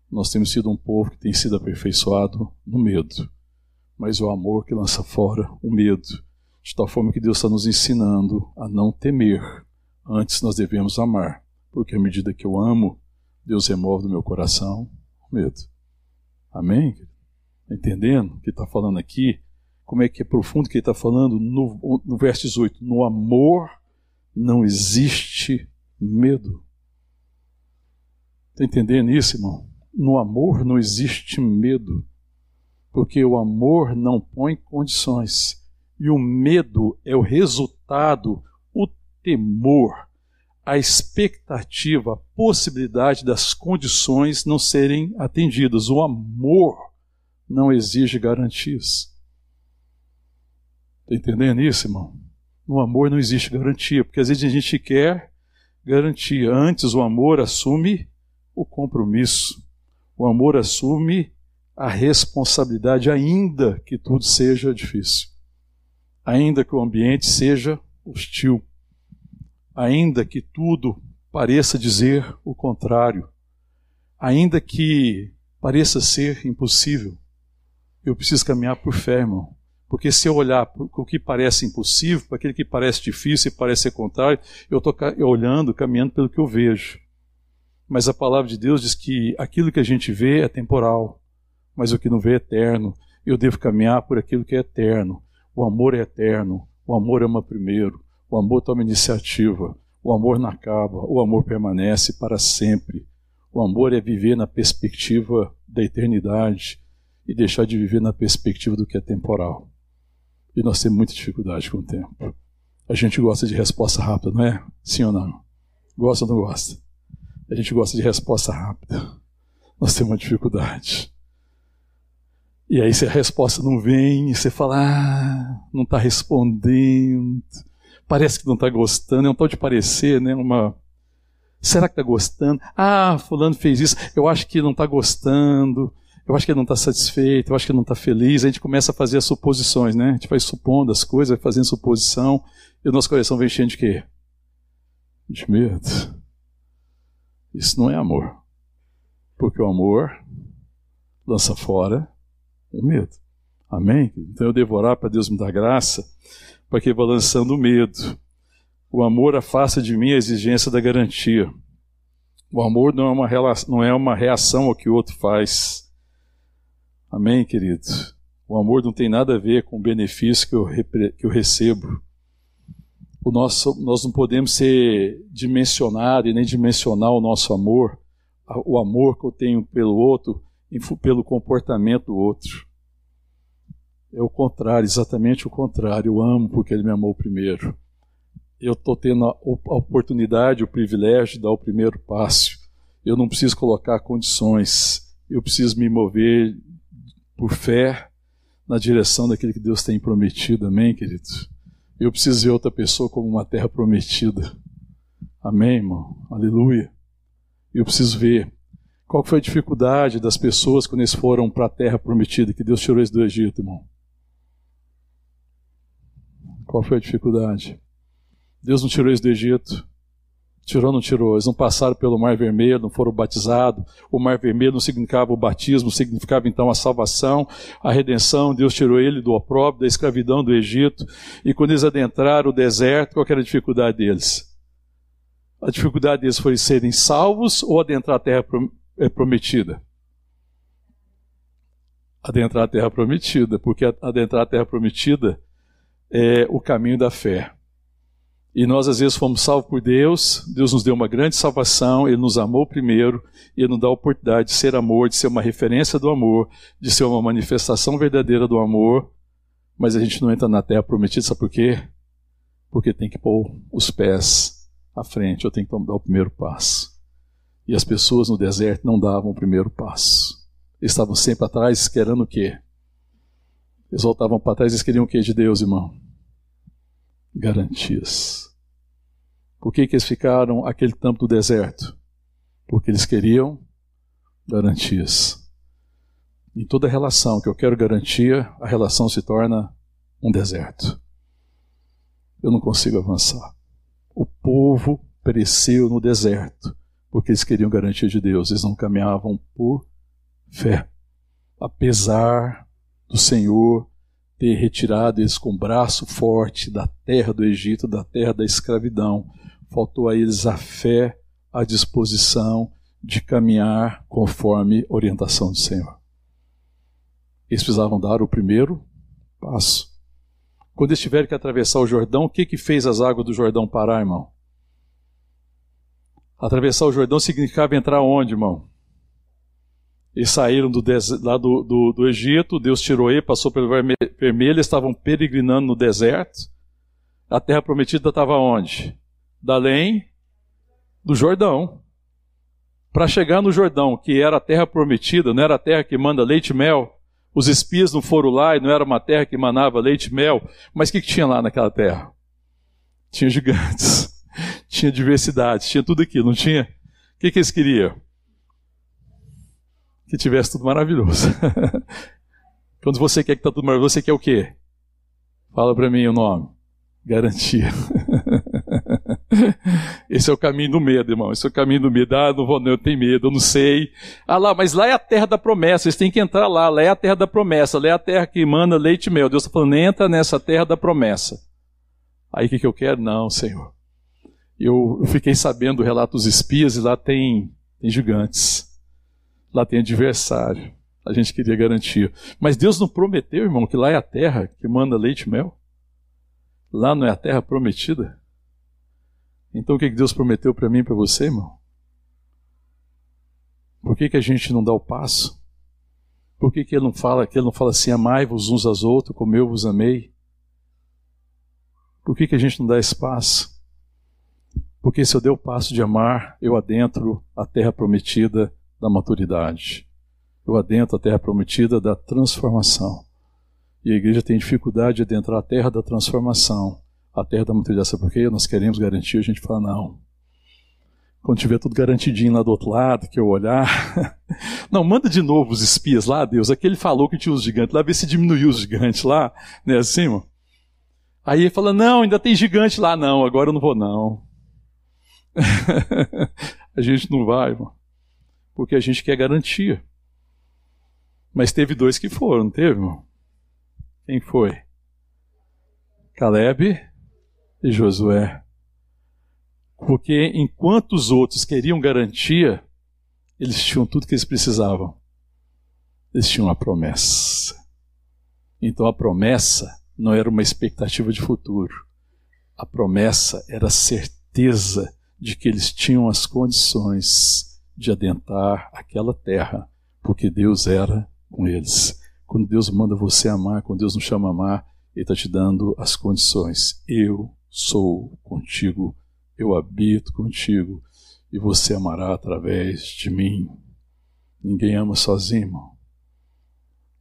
Nós temos sido um povo que tem sido aperfeiçoado no medo, mas o amor que lança fora o medo, de tal forma que Deus está nos ensinando a não temer. Antes nós devemos amar, porque à medida que eu amo, Deus remove do meu coração o medo. Amém? Entendendo o que está falando aqui? como é que é profundo que ele está falando no, no verso 18. No amor não existe medo. Está entendendo isso, irmão? No amor não existe medo, porque o amor não põe condições. E o medo é o resultado, o temor, a expectativa, a possibilidade das condições não serem atendidas. O amor não exige garantias. Está entendendo isso, irmão? No amor não existe garantia, porque às vezes a gente quer garantia. Antes, o amor assume o compromisso. O amor assume a responsabilidade, ainda que tudo seja difícil. Ainda que o ambiente seja hostil. Ainda que tudo pareça dizer o contrário. Ainda que pareça ser impossível. Eu preciso caminhar por fé, irmão. Porque se eu olhar para o que parece impossível, para aquele que parece difícil e parece ser contrário, eu estou olhando, caminhando pelo que eu vejo. Mas a palavra de Deus diz que aquilo que a gente vê é temporal, mas o que não vê é eterno. Eu devo caminhar por aquilo que é eterno. O amor é eterno, o amor ama primeiro, o amor toma iniciativa, o amor não acaba, o amor permanece para sempre. O amor é viver na perspectiva da eternidade e deixar de viver na perspectiva do que é temporal. E nós temos muita dificuldade com o tempo. A gente gosta de resposta rápida, não é? Sim ou não? Gosta ou não gosta? A gente gosta de resposta rápida. Nós temos uma dificuldade. E aí, se a resposta não vem, você fala, ah, não está respondendo, parece que não está gostando, é um tal de parecer, né? Uma. Será que está gostando? Ah, fulano fez isso, eu acho que não está gostando eu acho que ele não está satisfeito, eu acho que ele não está feliz. A gente começa a fazer as suposições, né? A gente vai supondo as coisas, vai fazendo suposição, e o nosso coração vem enchendo de quê? De medo. Isso não é amor. Porque o amor lança fora o medo. Amém? Então eu devo orar para Deus me dar graça, para que vá lançando o medo. O amor afasta de mim a exigência da garantia. O amor não é uma, não é uma reação ao que o outro faz Amém, querido? O amor não tem nada a ver com o benefício que eu, que eu recebo. O nosso, nós não podemos ser dimensionar e nem dimensionar o nosso amor, o amor que eu tenho pelo outro, pelo comportamento do outro. É o contrário, exatamente o contrário. Eu amo porque ele me amou primeiro. Eu estou tendo a oportunidade, o privilégio de dar o primeiro passo. Eu não preciso colocar condições. Eu preciso me mover por fé na direção daquilo que Deus tem prometido. Amém, queridos? Eu preciso ver outra pessoa como uma terra prometida. Amém, irmão? Aleluia. Eu preciso ver qual foi a dificuldade das pessoas quando eles foram para a terra prometida, que Deus tirou eles do Egito, irmão. Qual foi a dificuldade? Deus não tirou eles do Egito Tirou ou não tirou? Eles não passaram pelo Mar Vermelho, não foram batizados. O Mar Vermelho não significava o batismo, significava então a salvação, a redenção. Deus tirou ele do opróbrio, da escravidão do Egito. E quando eles adentraram o deserto, qual era a dificuldade deles? A dificuldade deles foi serem salvos ou adentrar a terra é, prometida? Adentrar a terra prometida, porque adentrar a terra prometida é o caminho da fé. E nós, às vezes, fomos salvos por Deus, Deus nos deu uma grande salvação, Ele nos amou primeiro, e Ele nos dá a oportunidade de ser amor, de ser uma referência do amor, de ser uma manifestação verdadeira do amor, mas a gente não entra na terra prometida, sabe por quê? Porque tem que pôr os pés à frente, eu tenho que dar o primeiro passo. E as pessoas no deserto não davam o primeiro passo. Eles estavam sempre atrás, querendo o quê? Eles voltavam para trás e queriam o quê de Deus, irmão? garantias. Por que, que eles ficaram aquele tempo do deserto? Porque eles queriam garantias. Em toda relação que eu quero garantia, a relação se torna um deserto. Eu não consigo avançar. O povo pereceu no deserto porque eles queriam garantia de Deus, eles não caminhavam por fé. Apesar do Senhor ter retirado eles com braço forte da terra do Egito, da terra da escravidão, faltou a eles a fé, a disposição de caminhar conforme orientação do Senhor. Eles precisavam dar o primeiro passo. Quando eles tiveram que atravessar o Jordão, o que, que fez as águas do Jordão parar, irmão? Atravessar o Jordão significava entrar onde, irmão? Eles saíram do, lá do, do, do Egito, Deus tirou ele, passou pelo vermelho, estavam peregrinando no deserto. A terra prometida estava onde? Da além do Jordão. Para chegar no Jordão, que era a terra prometida, não era a terra que manda leite e mel. Os espias não foram lá e não era uma terra que manava leite e mel. Mas o que, que tinha lá naquela terra? Tinha gigantes tinha diversidade, tinha tudo aquilo, não tinha? O que, que eles queriam? Que tivesse tudo maravilhoso. Quando você quer que está tudo maravilhoso, você quer o quê? Fala para mim o nome. Garantia. Esse é o caminho do medo, irmão. Esse é o caminho do medo. Ah, não vou, não, eu tenho medo, eu não sei. Ah lá, mas lá é a terra da promessa. Vocês têm que entrar lá. Lá é a terra da promessa. Lá é a terra que manda leite e mel. Deus está falando, entra nessa terra da promessa. Aí o que, que eu quero? Não, Senhor eu, fiquei sabendo do relato dos espias e lá tem, tem gigantes. Lá tem adversário. A gente queria garantia. Mas Deus não prometeu, irmão, que lá é a terra que manda leite e mel? Lá não é a terra prometida? Então o que Deus prometeu para mim e para você, irmão? Por que, que a gente não dá o passo? Por que, que ele não fala, que ele não fala assim, amai-vos uns aos outros, como eu vos amei? Por que, que a gente não dá espaço? Porque se eu der o passo de amar, eu adentro a terra prometida da maturidade. Eu adentro a terra prometida da transformação. E a igreja tem dificuldade de adentrar a terra da transformação, a terra da maturidade. Sabe por quê? Nós queremos garantir, a gente fala, não. Quando tiver tudo garantidinho lá do outro lado, que eu olhar. não, manda de novo os espias lá, Deus. Aquele falou que tinha os gigantes lá, vê se diminuiu os gigantes lá, né? Assim. Aí ele fala: não, ainda tem gigante lá, não, agora eu não vou, não. a gente não vai, irmão, porque a gente quer garantia. Mas teve dois que foram, não teve, irmão? Quem foi? Caleb e Josué. Porque enquanto os outros queriam garantia, eles tinham tudo que eles precisavam. Eles tinham a promessa. Então a promessa não era uma expectativa de futuro. A promessa era certeza de que eles tinham as condições de adentrar aquela terra, porque Deus era com eles. Quando Deus manda você amar, quando Deus nos chama a amar, Ele está te dando as condições. Eu sou contigo, eu habito contigo, e você amará através de mim. Ninguém ama sozinho, irmão.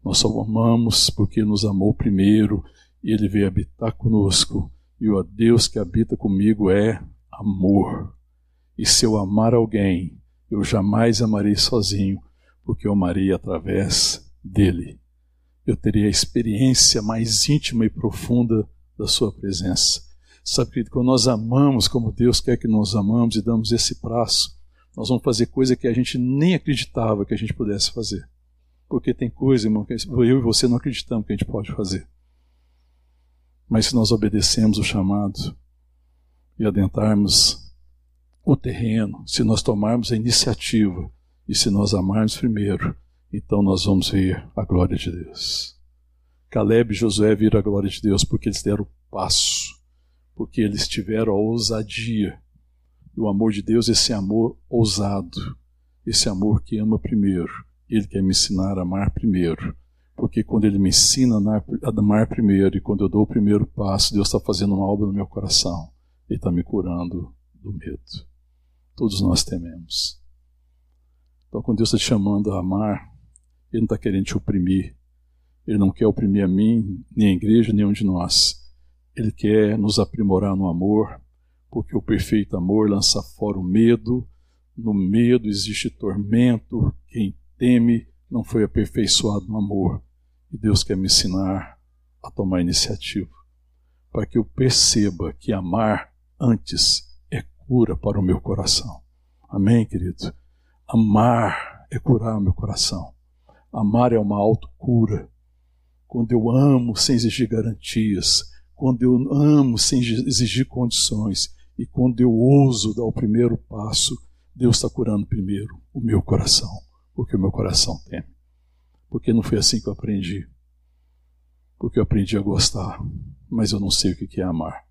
Nós só amamos porque nos amou primeiro e Ele veio habitar conosco. E o Deus que habita comigo é amor. E se eu amar alguém, eu jamais amarei sozinho, porque eu amarei através dele. Eu terei a experiência mais íntima e profunda da sua presença. Sabe, querido, quando nós amamos como Deus quer que nós amamos e damos esse prazo, nós vamos fazer coisa que a gente nem acreditava que a gente pudesse fazer. Porque tem coisa, irmão, que eu e você não acreditamos que a gente pode fazer. Mas se nós obedecemos o chamado, e adentrarmos o terreno, se nós tomarmos a iniciativa e se nós amarmos primeiro, então nós vamos ver a glória de Deus. Caleb e Josué viram a glória de Deus porque eles deram o passo, porque eles tiveram a ousadia. E o amor de Deus, esse amor ousado, esse amor que ama primeiro. Ele quer me ensinar a amar primeiro. Porque quando ele me ensina a amar primeiro e quando eu dou o primeiro passo, Deus está fazendo uma obra no meu coração. Ele está me curando do medo. Todos nós tememos. Então, quando Deus está te chamando a amar, Ele não está querendo te oprimir. Ele não quer oprimir a mim, nem a igreja, nenhum de nós. Ele quer nos aprimorar no amor, porque o perfeito amor lança fora o medo. No medo existe tormento. Quem teme não foi aperfeiçoado no amor. E Deus quer me ensinar a tomar iniciativa, para que eu perceba que amar antes é cura para o meu coração. Amém, querido? Amar é curar o meu coração. Amar é uma autocura. Quando eu amo sem exigir garantias, quando eu amo sem exigir condições e quando eu ouso dar o primeiro passo, Deus está curando primeiro o meu coração, porque o meu coração teme. Porque não foi assim que eu aprendi. Porque eu aprendi a gostar, mas eu não sei o que é amar.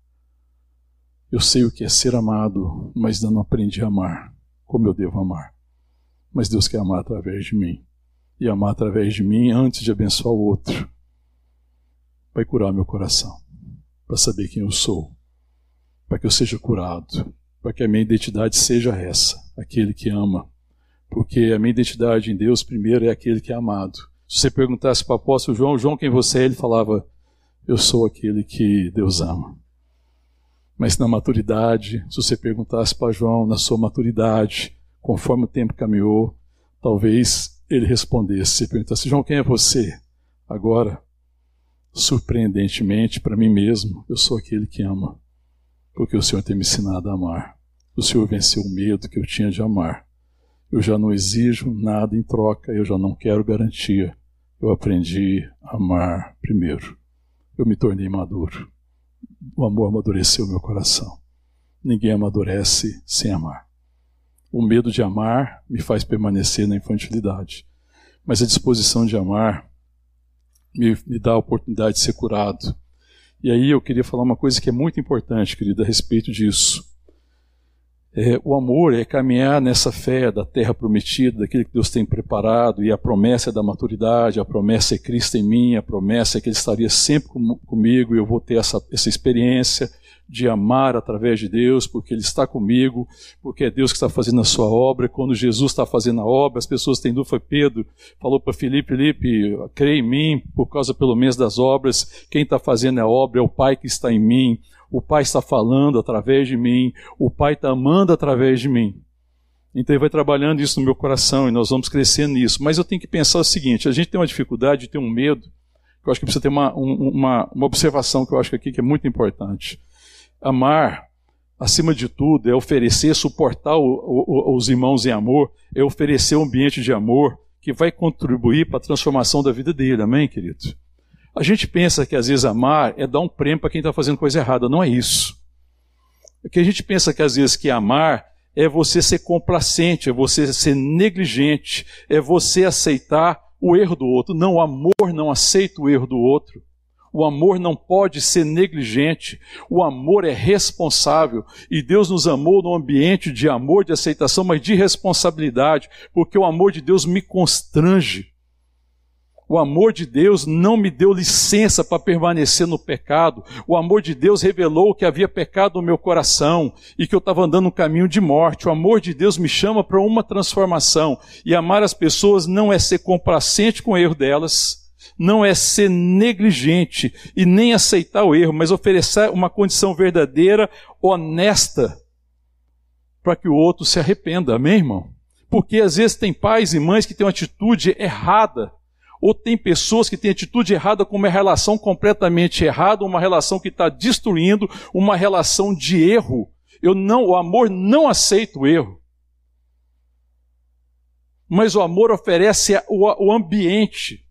Eu sei o que é ser amado, mas ainda não aprendi a amar como eu devo amar. Mas Deus quer amar através de mim. E amar através de mim antes de abençoar o outro. Vai curar meu coração para saber quem eu sou, para que eu seja curado, para que a minha identidade seja essa, aquele que ama. Porque a minha identidade em Deus, primeiro, é aquele que é amado. Se você perguntasse para o apóstolo João, João, quem você é? Ele falava, eu sou aquele que Deus ama. Mas na maturidade, se você perguntasse para João, na sua maturidade, conforme o tempo caminhou, talvez ele respondesse. Se perguntasse, João, quem é você? Agora, surpreendentemente para mim mesmo, eu sou aquele que ama, porque o Senhor tem me ensinado a amar. O Senhor venceu o medo que eu tinha de amar. Eu já não exijo nada em troca, eu já não quero garantia. Eu aprendi a amar primeiro. Eu me tornei maduro. O amor amadureceu meu coração. Ninguém amadurece sem amar. O medo de amar me faz permanecer na infantilidade, mas a disposição de amar me, me dá a oportunidade de ser curado. E aí eu queria falar uma coisa que é muito importante, querida, a respeito disso. É, o amor é caminhar nessa fé da terra prometida, daquilo que Deus tem preparado, e a promessa é da maturidade, a promessa é Cristo em mim, a promessa é que Ele estaria sempre com, comigo e eu vou ter essa, essa experiência de amar através de Deus, porque Ele está comigo, porque é Deus que está fazendo a sua obra. Quando Jesus está fazendo a obra, as pessoas têm dúvida. Foi Pedro, falou para Filipe: Filipe, crê em mim, por causa pelo menos das obras. Quem está fazendo a obra é o Pai que está em mim. O Pai está falando através de mim. O Pai está amando através de mim. Então ele vai trabalhando isso no meu coração e nós vamos crescendo nisso. Mas eu tenho que pensar o seguinte: a gente tem uma dificuldade, tem um medo, que eu acho que precisa ter uma, uma, uma observação que eu acho aqui que é muito importante. Amar, acima de tudo, é oferecer, suportar o, o, os irmãos em amor, é oferecer um ambiente de amor que vai contribuir para a transformação da vida dele. Amém, querido? A gente pensa que às vezes amar é dar um prêmio para quem está fazendo coisa errada. Não é isso. O que a gente pensa que às vezes que amar é você ser complacente, é você ser negligente, é você aceitar o erro do outro. Não, o amor não aceita o erro do outro. O amor não pode ser negligente, o amor é responsável e Deus nos amou num ambiente de amor, de aceitação, mas de responsabilidade, porque o amor de Deus me constrange. O amor de Deus não me deu licença para permanecer no pecado. O amor de Deus revelou que havia pecado no meu coração e que eu estava andando no caminho de morte. O amor de Deus me chama para uma transformação. E amar as pessoas não é ser complacente com o erro delas, não é ser negligente e nem aceitar o erro, mas oferecer uma condição verdadeira, honesta, para que o outro se arrependa. Amém, irmão? Porque às vezes tem pais e mães que têm uma atitude errada, ou tem pessoas que têm atitude errada com uma relação completamente errada, uma relação que está destruindo, uma relação de erro. Eu não, o amor não aceita o erro. Mas o amor oferece o, ambiente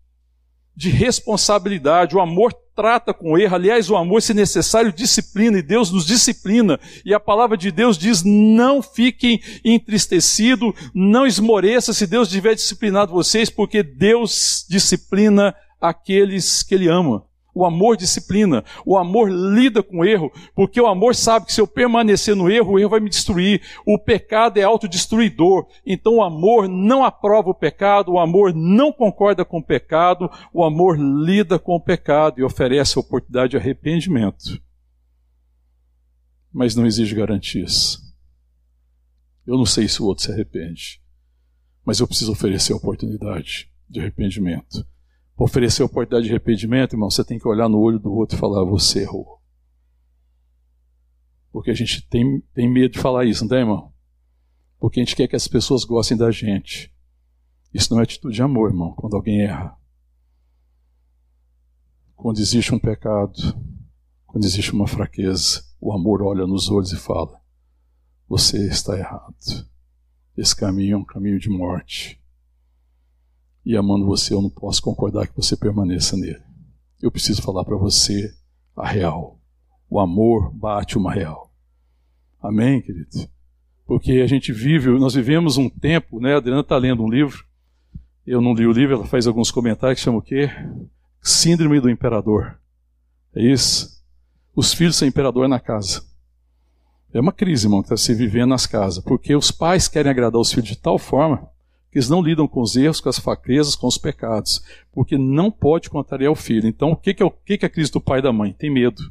de responsabilidade. O amor trata com erro. Aliás, o amor, se necessário, disciplina, e Deus nos disciplina. E a palavra de Deus diz: não fiquem entristecidos, não esmoreça se Deus tiver disciplinado vocês, porque Deus disciplina aqueles que Ele ama. O amor disciplina, o amor lida com o erro, porque o amor sabe que se eu permanecer no erro, o erro vai me destruir. O pecado é autodestruidor. Então o amor não aprova o pecado, o amor não concorda com o pecado, o amor lida com o pecado e oferece a oportunidade de arrependimento. Mas não exige garantias. Eu não sei se o outro se arrepende, mas eu preciso oferecer a oportunidade de arrependimento oferecer oportunidade de arrependimento, irmão, você tem que olhar no olho do outro e falar: você errou. Porque a gente tem, tem medo de falar isso, não tem, irmão? Porque a gente quer que as pessoas gostem da gente. Isso não é atitude de amor, irmão, quando alguém erra. Quando existe um pecado, quando existe uma fraqueza, o amor olha nos olhos e fala: Você está errado. Esse caminho é um caminho de morte. E amando você, eu não posso concordar que você permaneça nele. Eu preciso falar para você a real. O amor bate uma real. Amém, querido? Porque a gente vive, nós vivemos um tempo, né? A Adriana está lendo um livro. Eu não li o livro, ela faz alguns comentários que chama o quê? Síndrome do imperador. É isso? Os filhos são imperador na casa. É uma crise, irmão, que está se vivendo nas casas. Porque os pais querem agradar os filhos de tal forma eles não lidam com os erros, com as fraquezas, com os pecados. Porque não pode contrariar o filho. Então, o que, é, o que, é a crise do pai e da mãe? Tem medo.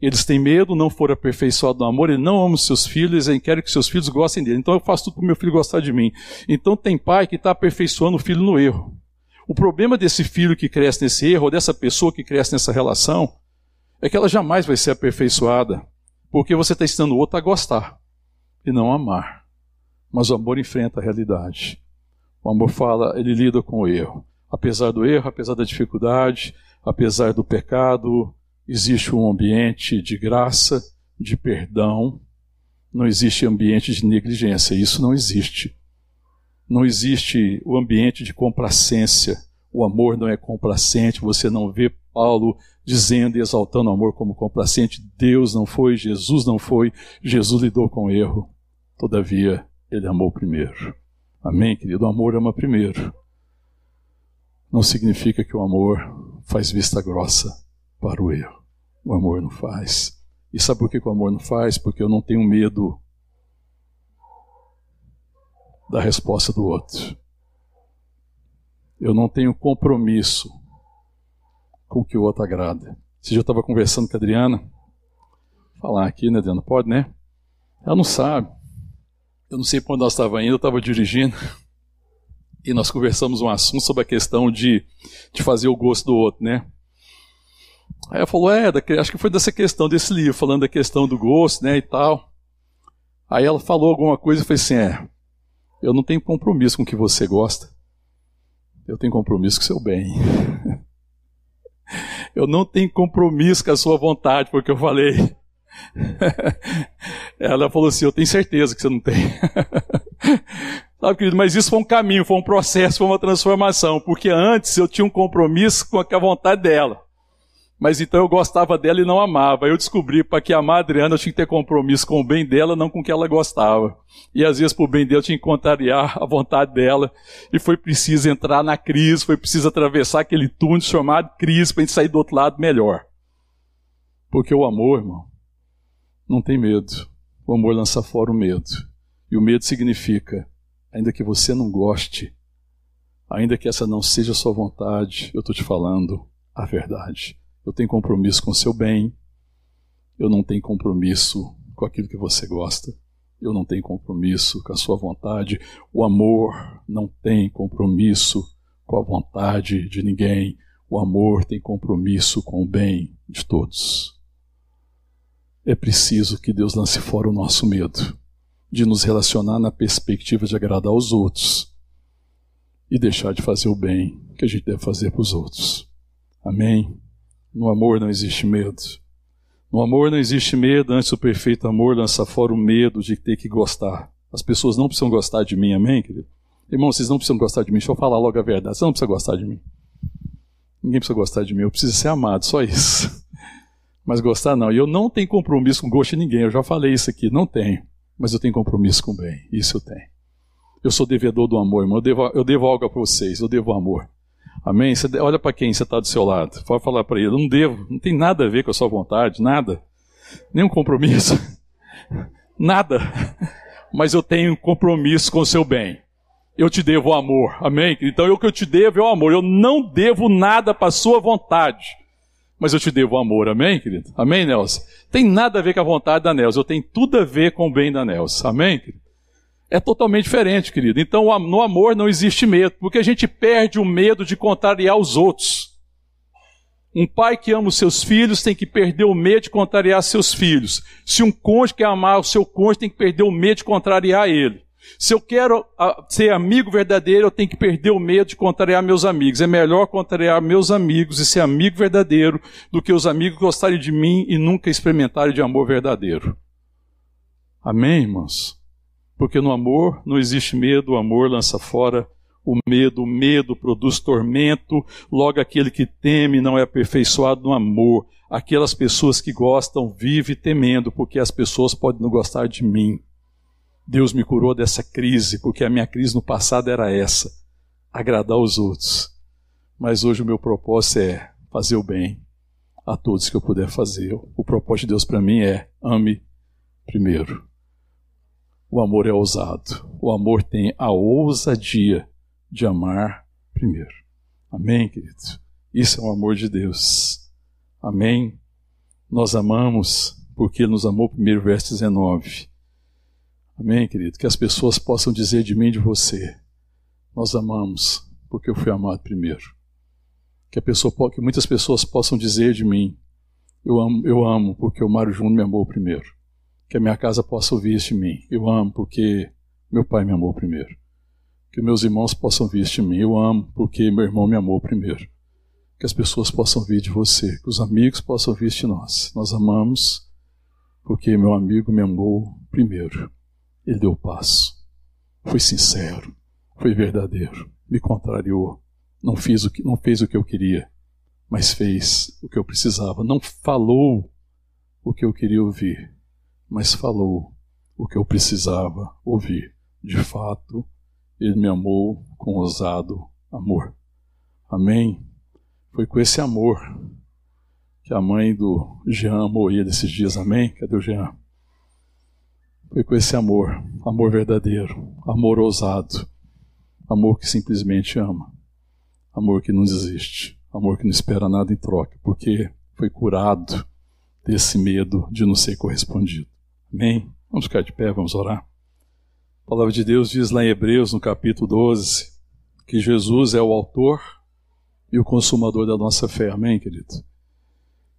Eles têm medo, não foram aperfeiçoados no amor, eles não amam seus filhos, eles querem que seus filhos gostem dele. Então eu faço tudo para o meu filho gostar de mim. Então tem pai que está aperfeiçoando o filho no erro. O problema desse filho que cresce nesse erro, ou dessa pessoa que cresce nessa relação, é que ela jamais vai ser aperfeiçoada, porque você está ensinando o outro a gostar e não amar. Mas o amor enfrenta a realidade. O amor fala, ele lida com o erro. Apesar do erro, apesar da dificuldade, apesar do pecado, existe um ambiente de graça, de perdão, não existe ambiente de negligência, isso não existe. Não existe o ambiente de complacência. O amor não é complacente, você não vê Paulo dizendo e exaltando o amor como complacente. Deus não foi, Jesus não foi, Jesus lidou com o erro. Todavia, ele amou primeiro. Amém, querido? O amor ama primeiro. Não significa que o amor faz vista grossa para o erro. O amor não faz. E sabe por que o amor não faz? Porque eu não tenho medo da resposta do outro. Eu não tenho compromisso com o que o outro agrada. Esse dia eu estava conversando com a Adriana. Falar aqui, né, Adriana? Pode, né? Ela não sabe. Eu não sei para onde nós estávamos indo, eu estava dirigindo. E nós conversamos um assunto sobre a questão de, de fazer o gosto do outro, né? Aí ela falou, é, acho que foi dessa questão desse livro, falando da questão do gosto, né, e tal. Aí ela falou alguma coisa e falei assim, é, eu não tenho compromisso com o que você gosta. Eu tenho compromisso com o seu bem. eu não tenho compromisso com a sua vontade, porque eu falei. ela falou assim, eu tenho certeza que você não tem. Sabe, querido, mas isso foi um caminho, foi um processo, foi uma transformação, porque antes eu tinha um compromisso com a vontade dela. Mas então eu gostava dela e não amava. Eu descobri para que amar a Adriana eu tinha que ter compromisso com o bem dela, não com o que ela gostava. E às vezes, por bem dela, eu tinha que contrariar a vontade dela. E foi preciso entrar na crise, foi preciso atravessar aquele túnel chamado crise para a gente sair do outro lado melhor. Porque o amor, irmão, não tem medo. O amor lança fora o medo. E o medo significa, ainda que você não goste, ainda que essa não seja a sua vontade, eu estou te falando a verdade. Eu tenho compromisso com o seu bem. Eu não tenho compromisso com aquilo que você gosta. Eu não tenho compromisso com a sua vontade. O amor não tem compromisso com a vontade de ninguém. O amor tem compromisso com o bem de todos. É preciso que Deus lance fora o nosso medo de nos relacionar na perspectiva de agradar aos outros e deixar de fazer o bem que a gente deve fazer para os outros. Amém? No amor não existe medo. No amor não existe medo, antes o perfeito amor lança fora o medo de ter que gostar. As pessoas não precisam gostar de mim, amém, querido? Irmão, vocês não precisam gostar de mim, deixa eu falar logo a verdade. Você não precisa gostar de mim. Ninguém precisa gostar de mim, eu preciso ser amado, só isso. Mas gostar não. E eu não tenho compromisso com gosto de ninguém, eu já falei isso aqui, não tenho. Mas eu tenho compromisso com o bem, isso eu tenho. Eu sou devedor do amor, irmão. Eu devo, eu devo algo para vocês, eu devo amor. Amém? Você olha para quem você está do seu lado. Pode falar para ele, não devo, não tem nada a ver com a sua vontade, nada. Nenhum compromisso. nada. Mas eu tenho compromisso com o seu bem. Eu te devo amor. Amém? Então o que eu te devo é o amor. Eu não devo nada para a sua vontade. Mas eu te devo amor. Amém, querido? Amém, Nelson? Tem nada a ver com a vontade da Nelson. Eu tenho tudo a ver com o bem da Nelson. Amém, querido? é totalmente diferente, querido. Então, no amor não existe medo, porque a gente perde o medo de contrariar os outros. Um pai que ama os seus filhos tem que perder o medo de contrariar seus filhos. Se um cônjuge quer amar o seu cônjuge, tem que perder o medo de contrariar ele. Se eu quero ah, ser amigo verdadeiro, eu tenho que perder o medo de contrariar meus amigos. É melhor contrariar meus amigos e ser amigo verdadeiro do que os amigos gostarem de mim e nunca experimentarem de amor verdadeiro. Amém, irmãos? Porque no amor não existe medo, o amor lança fora o medo, o medo produz tormento, logo aquele que teme não é aperfeiçoado no amor. Aquelas pessoas que gostam vivem temendo, porque as pessoas podem não gostar de mim. Deus me curou dessa crise, porque a minha crise no passado era essa: agradar os outros. Mas hoje o meu propósito é fazer o bem a todos que eu puder fazer. O propósito de Deus para mim é ame primeiro. O amor é ousado. O amor tem a ousadia de amar primeiro. Amém, querido? Isso é o amor de Deus. Amém? Nós amamos porque Ele nos amou primeiro, verso 19. Amém, querido? Que as pessoas possam dizer de mim e de você: Nós amamos porque eu fui amado primeiro. Que, a pessoa, que muitas pessoas possam dizer de mim: Eu amo, eu amo porque o Mário Júnior me amou primeiro. Que a minha casa possa ouvir isso de mim: Eu amo porque meu pai me amou primeiro que meus irmãos possam vir de mim. Eu amo porque meu irmão me amou primeiro. Que as pessoas possam vir de você, que os amigos possam vir de nós. Nós amamos porque meu amigo me amou primeiro. Ele deu passo. Foi sincero, foi verdadeiro, me contrariou, não fez o que não fez o que eu queria, mas fez o que eu precisava. Não falou o que eu queria ouvir, mas falou o que eu precisava ouvir. De fato, ele me amou com ousado amor. Amém? Foi com esse amor que a mãe do Jean amou ele esses dias. Amém? Cadê o Jean? Foi com esse amor, amor verdadeiro, amor ousado, amor que simplesmente ama, amor que não desiste, amor que não espera nada em troca, porque foi curado desse medo de não ser correspondido. Amém? Vamos ficar de pé, vamos orar. A palavra de Deus diz lá em Hebreus, no capítulo 12, que Jesus é o autor e o consumador da nossa fé. Amém, querido?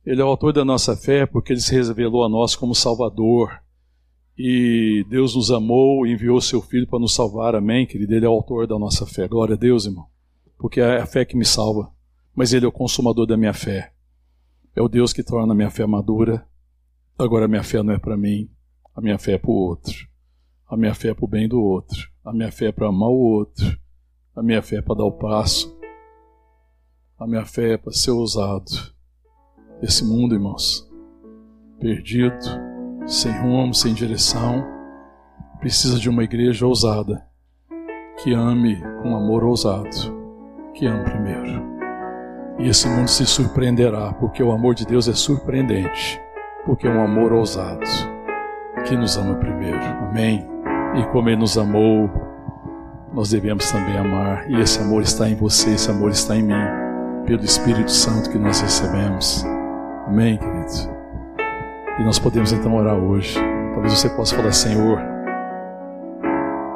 Ele é o autor da nossa fé porque ele se revelou a nós como Salvador. E Deus nos amou e enviou seu Filho para nos salvar. Amém, querido? Ele é o autor da nossa fé. Glória a Deus, irmão. Porque é a fé que me salva. Mas ele é o consumador da minha fé. É o Deus que torna a minha fé madura. Agora a minha fé não é para mim, a minha fé é para o outro. A minha fé é para o bem do outro. A minha fé é para amar o outro. A minha fé é para dar o passo. A minha fé é para ser ousado. Esse mundo, irmãos, perdido, sem rumo, sem direção, precisa de uma igreja ousada, que ame com amor ousado, que ame primeiro. E esse mundo se surpreenderá, porque o amor de Deus é surpreendente, porque é um amor ousado, que nos ama primeiro. Amém. E como Ele nos amou, nós devemos também amar. E esse amor está em você, esse amor está em mim, pelo Espírito Santo que nós recebemos. Amém, queridos? E nós podemos então orar hoje. Talvez você possa falar, Senhor,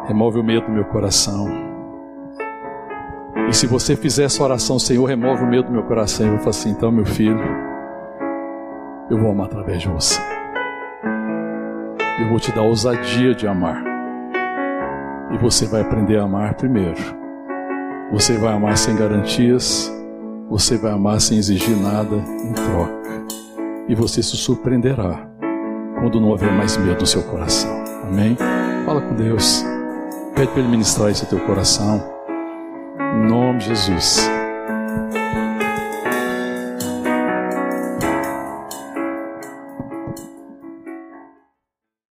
remove o medo do meu coração. E se você fizer essa oração, Senhor, remove o medo do meu coração, eu vou falar assim, então, meu filho, eu vou amar através de você. Eu vou te dar a ousadia de amar. E você vai aprender a amar primeiro. Você vai amar sem garantias. Você vai amar sem exigir nada em troca. E você se surpreenderá quando não houver mais medo no seu coração. Amém? Fala com Deus. Pede para Ele ministrar no teu coração. Em nome de Jesus.